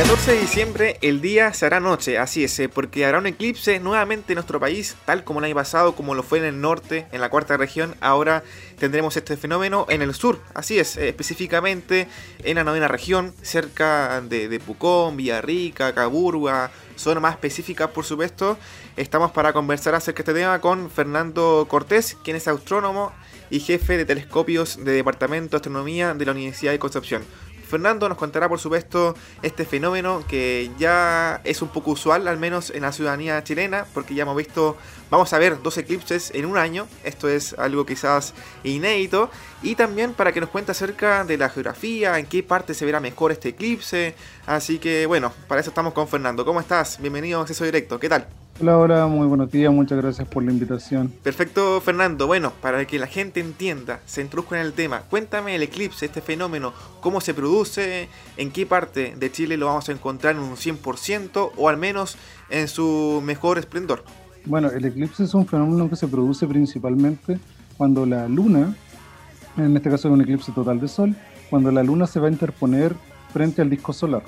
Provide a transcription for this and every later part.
14 de diciembre el día se hará noche, así es, eh, porque habrá un eclipse nuevamente en nuestro país, tal como el año pasado, como lo fue en el norte, en la cuarta región, ahora tendremos este fenómeno en el sur, así es, eh, específicamente en la novena región, cerca de, Pucón, Villarrica, Caburga, zona más específica por supuesto, estamos para conversar acerca de este tema con Fernando Cortés, quien es astrónomo y jefe de telescopios de Departamento de Astronomía de la Universidad de Concepción. Fernando nos contará, por supuesto, este fenómeno que ya es un poco usual, al menos en la ciudadanía chilena, porque ya hemos visto, vamos a ver dos eclipses en un año, esto es algo quizás inédito, y también para que nos cuente acerca de la geografía, en qué parte se verá mejor este eclipse, así que bueno, para eso estamos con Fernando. ¿Cómo estás? Bienvenido a Acceso Directo, ¿qué tal? Hola, hola, muy buenos días, muchas gracias por la invitación. Perfecto, Fernando. Bueno, para que la gente entienda, se introduzca en el tema, cuéntame el eclipse, este fenómeno, cómo se produce, en qué parte de Chile lo vamos a encontrar en un 100% o al menos en su mejor esplendor. Bueno, el eclipse es un fenómeno que se produce principalmente cuando la luna, en este caso es un eclipse total de sol, cuando la luna se va a interponer frente al disco solar.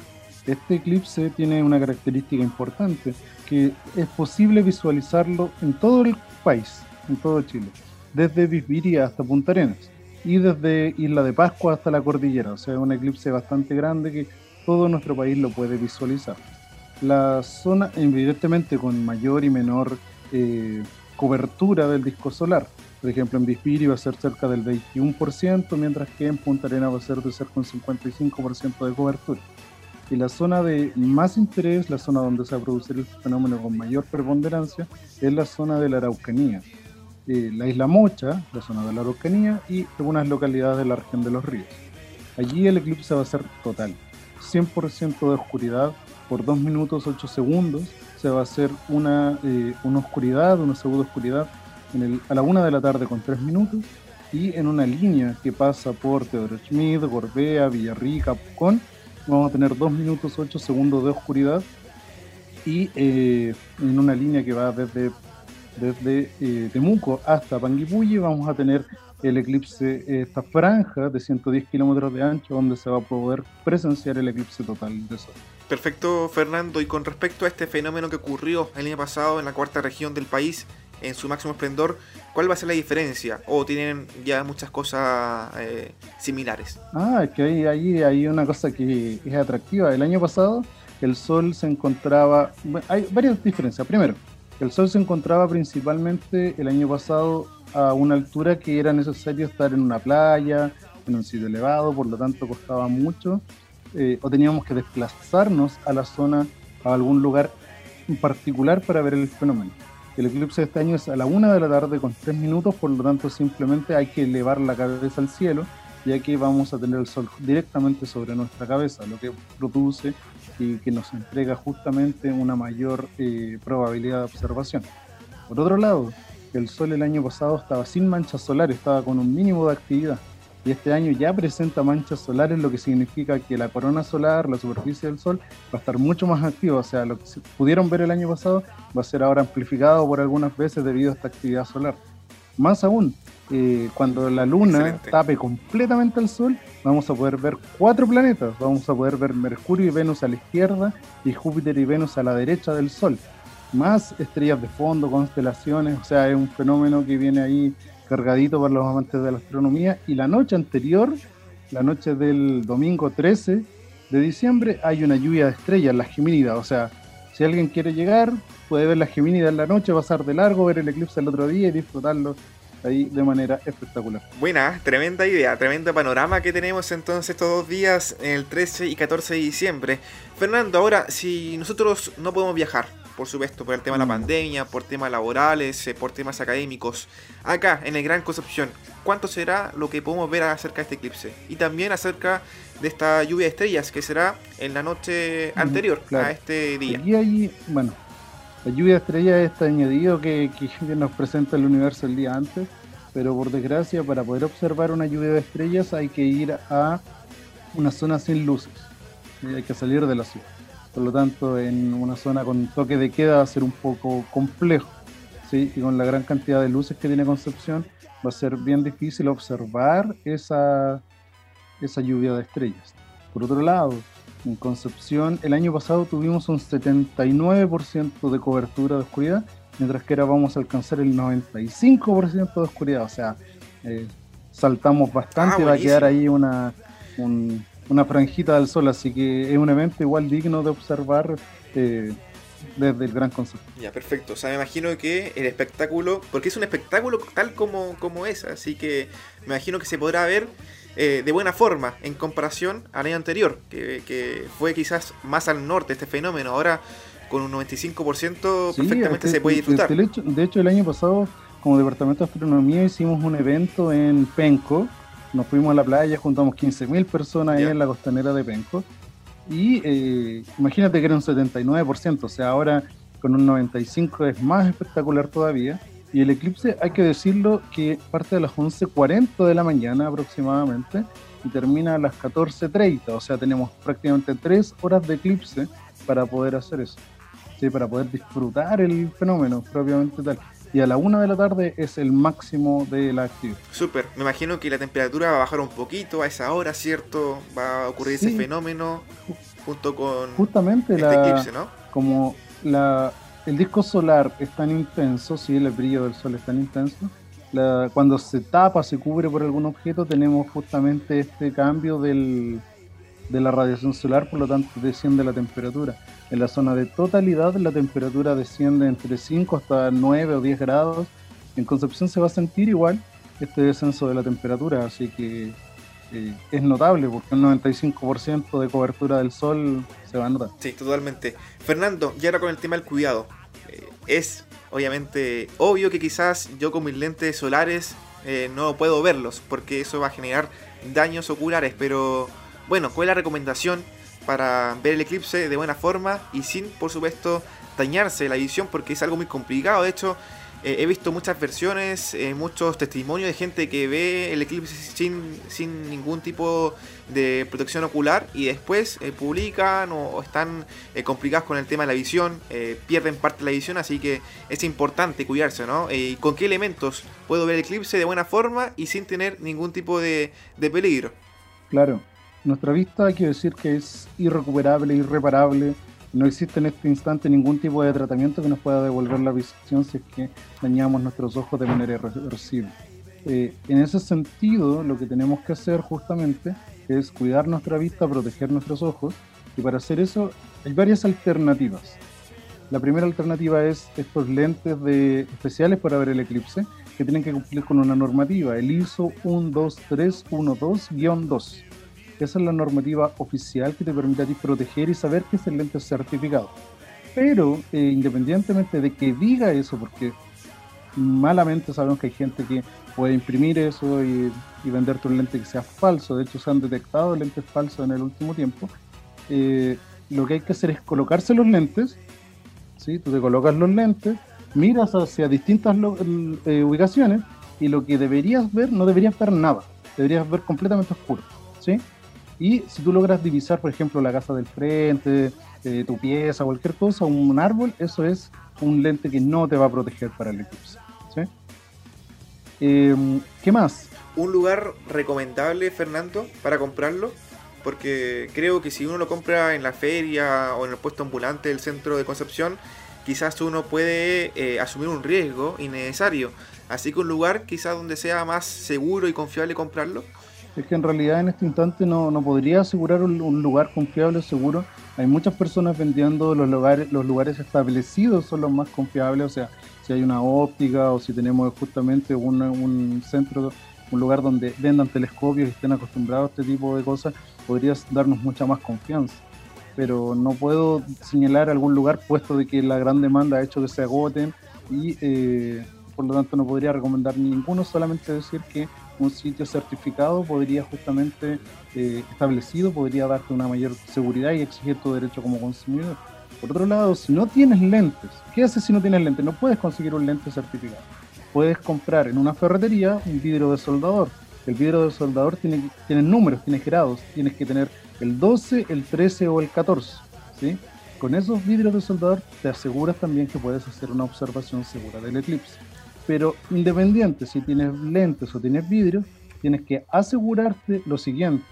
Este eclipse tiene una característica importante, que es posible visualizarlo en todo el país, en todo Chile, desde Bisbiria hasta Punta Arenas y desde Isla de Pascua hasta la cordillera, o sea, es un eclipse bastante grande que todo nuestro país lo puede visualizar. La zona, evidentemente, con mayor y menor eh, cobertura del disco solar. Por ejemplo, en Bisbiria va a ser cerca del 21%, mientras que en Punta Arenas va a ser de cerca un 55% de cobertura. Y la zona de más interés, la zona donde se va a producir el fenómeno con mayor preponderancia, es la zona de la Araucanía. Eh, la isla Mocha, la zona de la Araucanía y algunas localidades de la región de los ríos. Allí el eclipse va a ser total, 100% de oscuridad por 2 minutos 8 segundos. Se va a hacer una, eh, una oscuridad, una segunda oscuridad en a la 1 de la tarde con 3 minutos y en una línea que pasa por Teodoro Schmidt, Gorbea, Villarrica, Pucón vamos a tener 2 minutos 8 segundos de oscuridad y eh, en una línea que va desde, desde eh, Temuco hasta Panguipulli vamos a tener el eclipse, esta franja de 110 kilómetros de ancho donde se va a poder presenciar el eclipse total de sol. Perfecto, Fernando. Y con respecto a este fenómeno que ocurrió el año pasado en la cuarta región del país, en su máximo esplendor, ¿cuál va a ser la diferencia? ¿O tienen ya muchas cosas eh, similares? Ah, que ahí, ahí hay una cosa que es atractiva. El año pasado el Sol se encontraba... hay varias diferencias. Primero, el Sol se encontraba principalmente el año pasado a una altura que era necesario estar en una playa, en un sitio elevado, por lo tanto costaba mucho, eh, o teníamos que desplazarnos a la zona, a algún lugar en particular para ver el fenómeno. El eclipse de este año es a la una de la tarde con tres minutos, por lo tanto simplemente hay que elevar la cabeza al cielo, ya que vamos a tener el sol directamente sobre nuestra cabeza, lo que produce y que nos entrega justamente una mayor eh, probabilidad de observación. Por otro lado, el sol el año pasado estaba sin manchas solares, estaba con un mínimo de actividad y este año ya presenta manchas solares, lo que significa que la corona solar, la superficie del Sol, va a estar mucho más activa. O sea, lo que pudieron ver el año pasado va a ser ahora amplificado por algunas veces debido a esta actividad solar. Más aún, eh, cuando la Luna tape completamente el Sol, vamos a poder ver cuatro planetas. Vamos a poder ver Mercurio y Venus a la izquierda y Júpiter y Venus a la derecha del Sol. Más estrellas de fondo, constelaciones, o sea, es un fenómeno que viene ahí cargadito para los amantes de la astronomía. Y la noche anterior, la noche del domingo 13 de diciembre, hay una lluvia de estrellas, las Gemínidas. O sea, si alguien quiere llegar, puede ver las Gemínidas en la noche, pasar de largo, ver el eclipse el otro día y disfrutarlo ahí de manera espectacular. Buena, tremenda idea, tremendo panorama que tenemos entonces estos dos días, el 13 y 14 de diciembre. Fernando, ahora, si nosotros no podemos viajar, por supuesto, por el tema de la mm. pandemia, por temas laborales, eh, por temas académicos. Acá, en el Gran Concepción, ¿cuánto será lo que podemos ver acerca de este eclipse? Y también acerca de esta lluvia de estrellas que será en la noche anterior a este día. Y ahí, bueno, la lluvia de estrellas es este añadido que, que nos presenta el universo el día antes, pero por desgracia, para poder observar una lluvia de estrellas hay que ir a una zona sin luces. Hay que salir de la ciudad. Por lo tanto, en una zona con toque de queda va a ser un poco complejo. ¿sí? Y con la gran cantidad de luces que tiene Concepción, va a ser bien difícil observar esa, esa lluvia de estrellas. Por otro lado, En Concepción, el año pasado tuvimos un 79% de cobertura de oscuridad, mientras que ahora vamos a alcanzar el 95% de oscuridad. O sea, eh, saltamos bastante, ah, va a quedar ahí una, una franjita del sol, así que es un evento igual digno de observar. Eh, desde el gran concepto. Ya, perfecto. O sea, me imagino que el espectáculo, porque es un espectáculo tal como, como es, así que me imagino que se podrá ver eh, de buena forma en comparación al año anterior, que, fue quizás más al norte este fenómeno. Ahora con un 95% perfectamente se puede disfrutar. De hecho, de hecho, el año pasado, como Departamento de Astronomía, hicimos un evento en Penco. Nos fuimos a la playa, juntamos 15.000 personas ahí en la costanera de Penco y eh, imagínate que era un 79%, o sea, ahora con un 95% es más espectacular todavía. Y el eclipse, hay que decirlo, que parte a las 11.40 de la mañana aproximadamente y termina a las 14.30, o sea, tenemos prácticamente 3 horas de eclipse para poder hacer eso, ¿sí? para poder disfrutar el fenómeno propiamente tal y a la una de la tarde es el máximo de la actividad. Súper, me imagino que la temperatura va a bajar un poquito a esa hora, ¿cierto? Va a ocurrir ese fenómeno junto con Justamente este eclipse, ¿no? Como la, el disco solar es tan intenso, sí, el brillo del sol es tan intenso, cuando se tapa, se cubre por algún objeto, tenemos justamente este cambio del, de la radiación solar, por lo tanto desciende la temperatura. En la zona de totalidad la temperatura desciende entre 5 hasta 9 o 10 grados. En Concepción se va a sentir igual este descenso de la temperatura, así que eh, es notable porque un 95% de cobertura del sol se va a notar. Sí, totalmente. Fernando, y ahora con el tema del cuidado. Eh, es obviamente obvio que quizás yo con mis lentes solares eh, no puedo verlos porque eso va a generar daños oculares, pero bueno, ¿cuál es la recomendación para ver el eclipse de buena forma y sin, por supuesto, dañarse la visión? Porque es algo muy complicado. De hecho, eh, he visto muchas versiones, eh, muchos testimonios de gente que ve el eclipse sin, sin ningún tipo de protección ocular y después eh, publican o, están complicados con el tema de la visión, pierden parte de la visión, así que es importante cuidarse, ¿no? ¿Y con qué elementos puedo ver el eclipse de buena forma y sin tener ningún tipo de, de peligro? Claro, nuestra vista hay que decir que es irrecuperable, irreparable. No existe en este instante ningún tipo de tratamiento que nos pueda devolver la visión si es que dañamos nuestros ojos de manera irreversible. Eh, en ese sentido, lo que tenemos que hacer justamente es cuidar nuestra vista, proteger nuestros ojos. Y para hacer eso hay varias alternativas. La primera alternativa es estos lentes de, especiales para ver el eclipse, que tienen que cumplir con una normativa, el ISO 12312-2. Esa es la normativa oficial que te permite a ti proteger y saber que ese lente es certificado. Pero eh, independientemente de que diga eso, porque malamente sabemos que hay gente que puede imprimir eso y, y venderte un lente que sea falso. De hecho, se han detectado lentes falsos en el último tiempo. Eh, lo que hay que hacer es colocarse los lentes. ¿sí? Tú te colocas los lentes, miras hacia distintas eh, ubicaciones y lo que deberías ver, no deberías ver nada. Deberías ver completamente oscuro. ¿sí? Y si tú logras divisar, por ejemplo, la casa del frente, eh, tu pieza, cualquier cosa, un árbol, eso es un lente que no te va a proteger para el eclipse. Em, ¿Qué más? ¿Un lugar recomendable, Fernando, para comprarlo? Porque creo que si uno lo compra en la feria o en el puesto ambulante del centro de Concepción, quizás uno puede eh, asumir un riesgo innecesario. Así que un lugar quizás donde sea más seguro y confiable comprarlo. Es que en realidad en este instante no, no podría asegurar un, lugar confiable, seguro. Hay muchas personas vendiendo los lugares, los lugares establecidos son los más confiables, o sea, si hay una óptica o si tenemos justamente un, un centro, un lugar donde vendan telescopios y estén acostumbrados a este tipo de cosas, podría darnos mucha más confianza. Pero no puedo señalar algún lugar puesto de que la gran demanda ha hecho que se agoten y eh, por lo tanto no podría recomendar ninguno, solamente decir que un sitio certificado podría justamente eh, establecido, podría darte una mayor seguridad y exigir tu derecho como consumidor. Por otro lado, si no tienes lentes, ¿qué haces si no tienes lentes? No puedes conseguir un lente certificado. Puedes comprar en una ferretería un vidrio de soldador. El vidrio de soldador tiene, tiene números, tiene grados. Tienes que tener el 12, el 13 o el 14. ¿sí? Con esos vidrios de soldador te aseguras también que puedes hacer una observación segura del eclipse. Pero independiente si tienes lentes o tienes vidrio, tienes que asegurarte lo siguiente.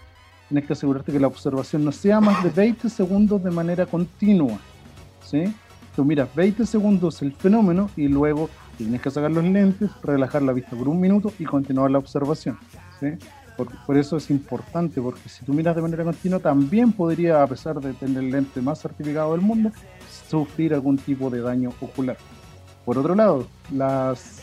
tienes que asegurarte que la observación no sea más de 20 segundos de manera continua. ¿sí? Tú miras 20 segundos el fenómeno y luego tienes que sacar los lentes, relajar la vista por un minuto y continuar la observación. ¿sí? Por, eso es importante, porque si tú miras de manera continua, también podría, a pesar de tener el lente más certificado del mundo, sufrir algún tipo de daño ocular. Por otro lado, las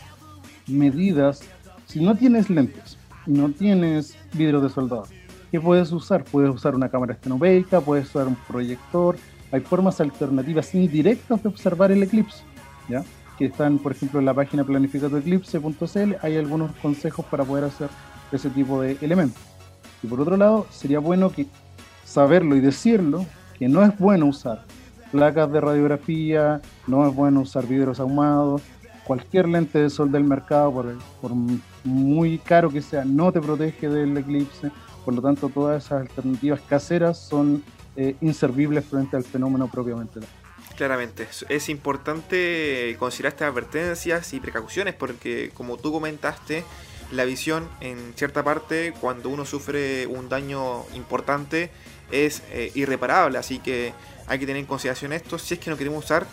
medidas, si no tienes lentes, no tienes vidrio de soldado, ¿qué puedes usar? Puedes usar una cámara estenopeica, puedes usar un proyector, hay formas alternativas indirectas de observar el eclipse, ¿ya? que están, por ejemplo, en la página planificadoeclipse.cl, hay algunos consejos para poder hacer ese tipo de elementos. Y por otro lado, sería bueno saberlo y decirlo, que no es bueno usar placas de radiografía, no es bueno usar vidrios ahumados, cualquier lente de sol del mercado, por, por muy caro que sea, no te protege del eclipse, por lo tanto todas esas alternativas caseras son eh, inservibles frente al fenómeno propiamente Claramente, es importante considerar estas advertencias y precauciones porque como tú comentaste, la visión en cierta parte cuando uno sufre un daño importante es eh, irreparable, así que hay que tener en consideración esto si es que no queremos usar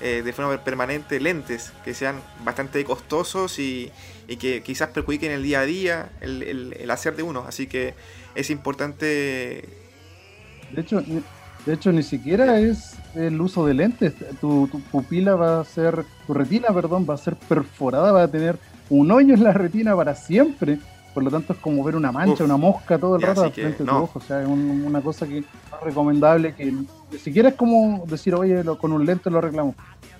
eh, de forma permanente lentes que sean bastante costosos y, que quizás perjudiquen el día a día, el, hacer de uno, así que es importante... De hecho, de hecho, ni siquiera es el uso de lentes. Tu, tu, pupila va a ser, tu retina, perdón, va a ser perforada, va a tener un hoyo en la retina para siempre. Por lo tanto, es como ver una mancha, una mosca todo el rato frente a tu ojo. O sea, es una cosa que es recomendable que ni siquiera es como decir, oye, con un lente lo arreglamos.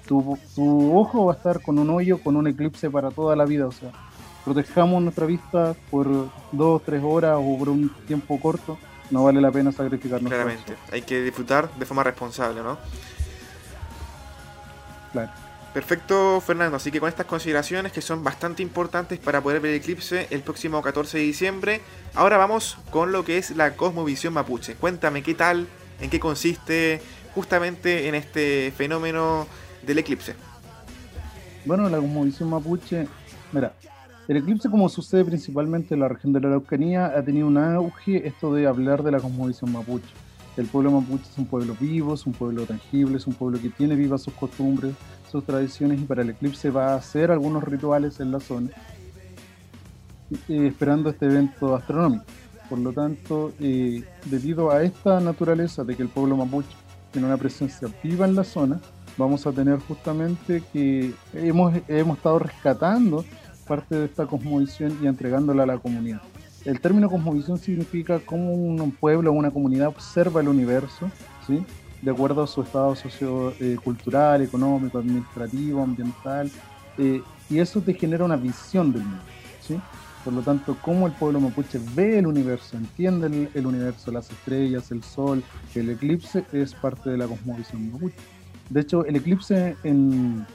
Tu, tu ojo va a estar con un hoyo, con un eclipse para toda la vida. O sea, protejamos nuestra vista por dos, tres horas o por un tiempo corto. No vale la pena sacrificarnos. Claramente, hay que disfrutar de forma responsable, ¿no? Claro. Perfecto, Fernando. Así que con estas consideraciones que son bastante importantes para poder ver el eclipse el próximo 14 de diciembre, ahora vamos con lo que es la Cosmovisión Mapuche. Cuéntame qué tal, en qué consiste justamente en este fenómeno del eclipse. Bueno, la Cosmovisión Mapuche, mira, el eclipse como sucede principalmente en la región de la Araucanía ha tenido un auge esto de hablar de la Cosmovisión Mapuche. El pueblo mapuche es un pueblo vivo, es un pueblo tangible, es un pueblo que tiene vivas sus costumbres, sus tradiciones y para el eclipse va a hacer algunos rituales en la zona, eh, esperando este evento astronómico. Por lo tanto, eh, debido a esta naturaleza de que el pueblo mapuche tiene una presencia viva en la zona, vamos a tener justamente que hemos, hemos estado rescatando parte de esta cosmovisión y entregándola a la comunidad. El término cosmovisión significa cómo un pueblo o una comunidad observa el universo, ¿sí? de acuerdo a su estado sociocultural, económico, administrativo, ambiental, eh, y eso te genera una visión del mundo. ¿sí? Por lo tanto, cómo el pueblo mapuche ve el universo, entiende el, universo, las estrellas, el sol, el eclipse, es parte de la cosmovisión mapuche. De hecho, el eclipse en,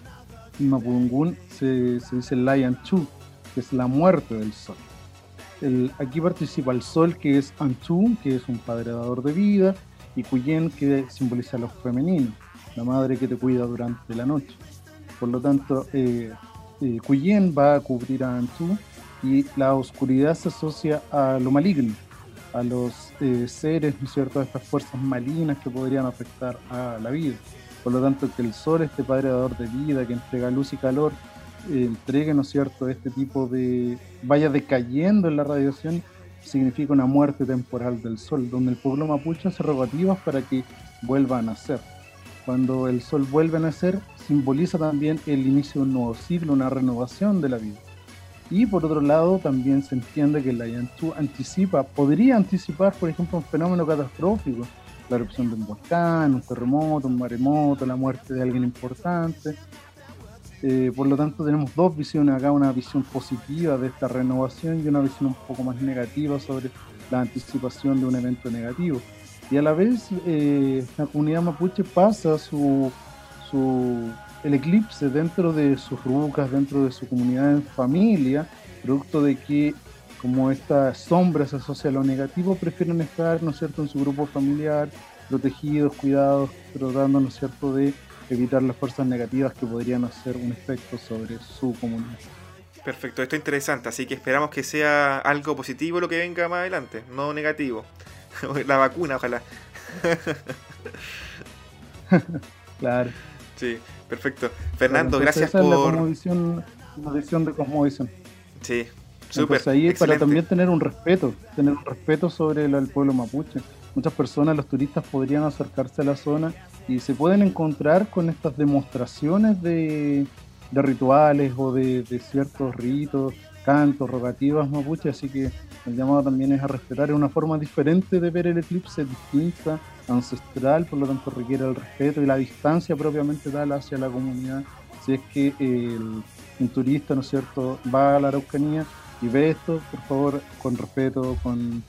Mapudungún se, se dice Lion Chu, que es la muerte del sol. El, aquí participa el sol, que es Anchu, que es un padre dador de vida, y Cuyen que simboliza lo femenino, la madre que te cuida durante la noche. Por lo tanto, eh, eh va a cubrir a Antu y la oscuridad se asocia a lo maligno, a los eh, seres, ¿no es cierto?, a estas fuerzas malignas que podrían afectar a la vida. Por lo tanto, que el sol, este padre dador de vida, que entrega luz y calor, entregue, ¿no es cierto?, este tipo de... vaya decayendo en la radiación significa una muerte temporal del sol, donde el pueblo mapuche hace rogativas para que vuelva a nacer. Cuando el sol vuelve a nacer, simboliza también el inicio de un nuevo ciclo, una renovación de la vida. Y por otro lado, también se entiende que la Yantu anticipa, podría anticipar, por ejemplo, un fenómeno catastrófico, la erupción de un volcán, un terremoto, un maremoto, la muerte de alguien importante, eh, por lo tanto, tenemos dos visiones acá, una visión positiva de esta renovación y una visión un poco más negativa sobre la anticipación de un evento negativo. Y a la vez, eh, la comunidad mapuche pasa su, su, el eclipse dentro de sus rucas, dentro de su comunidad en familia, producto de que como esta sombra se asocia a lo negativo, prefieren estar, ¿no es cierto?, en su grupo familiar, protegidos, cuidados, tratando, ¿no es cierto?, de evitar las fuerzas negativas que podrían hacer un efecto sobre su comunidad. Perfecto, esto es interesante, así que esperamos que sea algo positivo lo que venga más adelante, no negativo. la vacuna, ojalá. claro. Sí, perfecto. Fernando, gracias por... la visión, de Cosmovisión. Sí, súper. ahí para también tener un respeto, tener un respeto sobre el, pueblo mapuche. Muchas personas, los turistas, podrían acercarse a la zona y se pueden encontrar con estas demostraciones de, rituales o de, ciertos ritos, cantos, rogativas mapuche, así que el llamado también es a respetar, es una forma diferente de ver el eclipse, distinta, ancestral, por lo tanto requiere el respeto y la distancia propiamente tal hacia la comunidad. Si es que un turista, ¿no cierto?, va a la Araucanía y ve esto, por favor, con respeto, con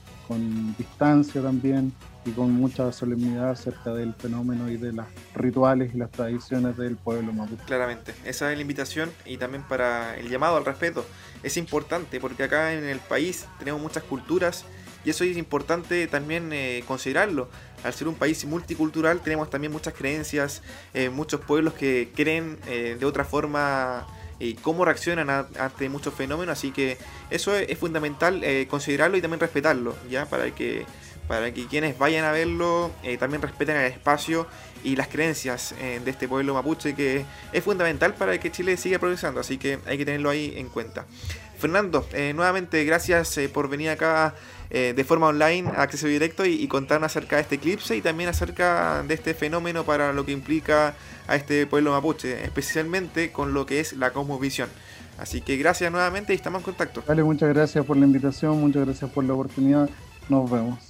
distancia también y con mucha solemnidad acerca del fenómeno y de los rituales y las tradiciones del pueblo mapuche. Claramente, esa es la invitación y también para el llamado al respeto es importante porque acá en el país tenemos muchas culturas y eso es importante también eh, considerarlo. Al ser un país multicultural tenemos también muchas creencias, eh, muchos pueblos que creen eh, de otra forma y cómo reaccionan ante muchos fenómenos, así que eso es, fundamental considerarlo y también respetarlo, ya para que para que quienes vayan a verlo también respeten el espacio y las creencias de este pueblo mapuche que es fundamental para que Chile siga progresando, así que hay que tenerlo ahí en cuenta. Fernando, nuevamente gracias por venir acá eh, de forma online, acceso directo y, y, contarnos acerca de este eclipse y también acerca de este fenómeno para lo que implica a este pueblo mapuche, especialmente con lo que es la cosmovisión. Así que gracias nuevamente y estamos en contacto. Vale, muchas gracias por la invitación, muchas gracias por la oportunidad. Nos vemos.